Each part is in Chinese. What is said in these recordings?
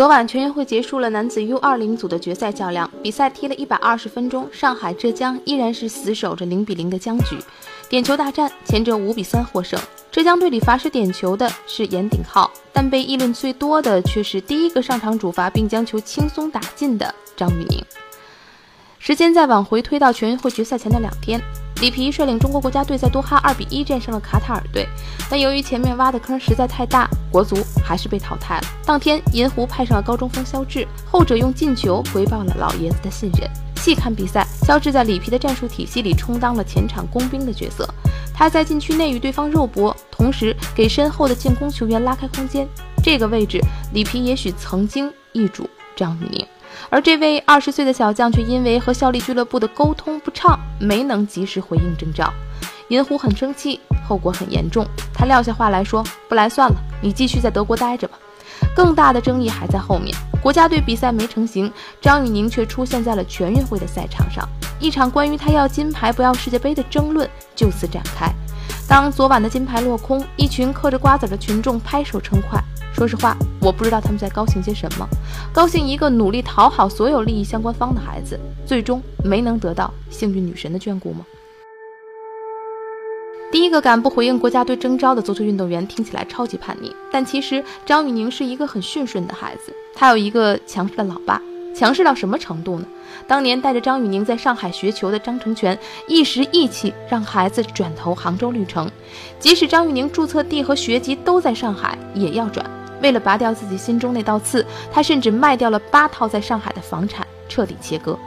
昨晚全运会结束了，男子 U20 组的决赛较量，比赛踢了一百二十分钟，上海浙江依然是死守着零比零的僵局，点球大战，前者五比三获胜。浙江队里罚失点球的是严鼎皓，但被议论最多的却是第一个上场主罚并将球轻松打进的张玉宁。时间再往回推到全运会决赛前的两天。里皮率领中国国家队在多哈二比一战胜了卡塔尔队，但由于前面挖的坑实在太大，国足还是被淘汰了。当天，银狐派上了高中锋肖智，后者用进球回报了老爷子的信任。细看比赛，肖智在里皮的战术体系里充当了前场工兵的角色，他在禁区内与对方肉搏，同时给身后的进攻球员拉开空间。这个位置，里皮也许曾经易主张玉宁。而这位二十岁的小将却因为和效力俱乐部的沟通不畅，没能及时回应征召。银狐很生气，后果很严重。他撂下话来说：“不来算了，你继续在德国待着吧。”更大的争议还在后面。国家队比赛没成型，张雨宁却出现在了全运会的赛场上，一场关于他要金牌不要世界杯的争论就此展开。当昨晚的金牌落空，一群嗑着瓜子的群众拍手称快。说实话，我不知道他们在高兴些什么。高兴一个努力讨好所有利益相关方的孩子，最终没能得到幸运女神的眷顾吗？第一个敢不回应国家队征召的足球运动员，听起来超级叛逆，但其实张玉宁是一个很驯顺的孩子。他有一个强势的老爸，强势到什么程度呢？当年带着张宇宁在上海学球的张成全，一时义气让孩子转投杭州绿城，即使张宇宁注册地和学籍都在上海，也要转。为了拔掉自己心中那道刺，他甚至卖掉了八套在上海的房产，彻底切割。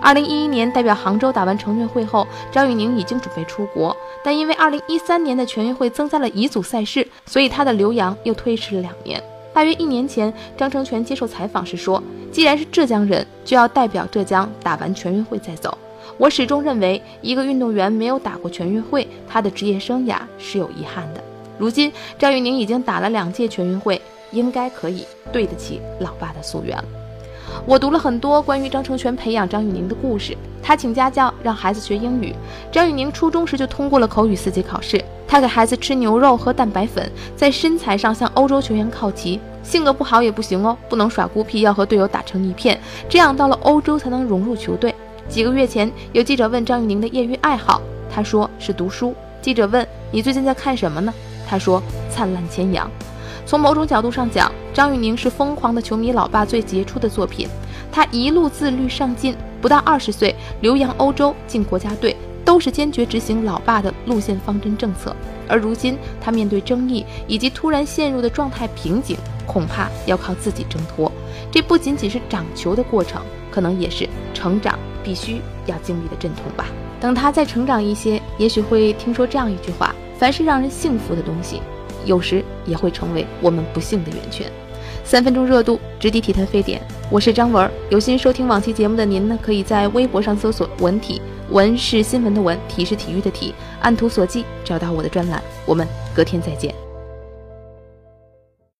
二零一一年代表杭州打完成运会后，张宇宁已经准备出国，但因为二零一三年的全运会增加了乙组赛事，所以他的留洋又推迟了两年。大约一年前，张成全接受采访时说：“既然是浙江人，就要代表浙江打完全运会再走。我始终认为，一个运动员没有打过全运会，他的职业生涯是有遗憾的。”如今，张玉宁已经打了两届全运会，应该可以对得起老爸的夙愿了。我读了很多关于张成全培养张玉宁的故事。他请家教让孩子学英语。张玉宁初中时就通过了口语四级考试。他给孩子吃牛肉喝蛋白粉，在身材上向欧洲球员靠齐。性格不好也不行哦，不能耍孤僻，要和队友打成一片，这样到了欧洲才能融入球队。几个月前，有记者问张玉宁的业余爱好，他说是读书。记者问你最近在看什么呢？他说：“灿烂千阳。”从某种角度上讲，张玉宁是疯狂的球迷老爸最杰出的作品。他一路自律上进，不到二十岁留洋欧洲进国家队，都是坚决执行老爸的路线方针政策。而如今，他面对争议以及突然陷入的状态瓶颈，恐怕要靠自己挣脱。这不仅仅是长球的过程，可能也是成长必须要经历的阵痛吧。等他再成长一些，也许会听说这样一句话。凡是让人幸福的东西，有时也会成为我们不幸的源泉。三分钟热度，直抵体坛沸点。我是张文，有心收听往期节目的您呢，可以在微博上搜索“文体”，文是新闻的文，体是体育的体，按图索骥找到我的专栏。我们隔天再见。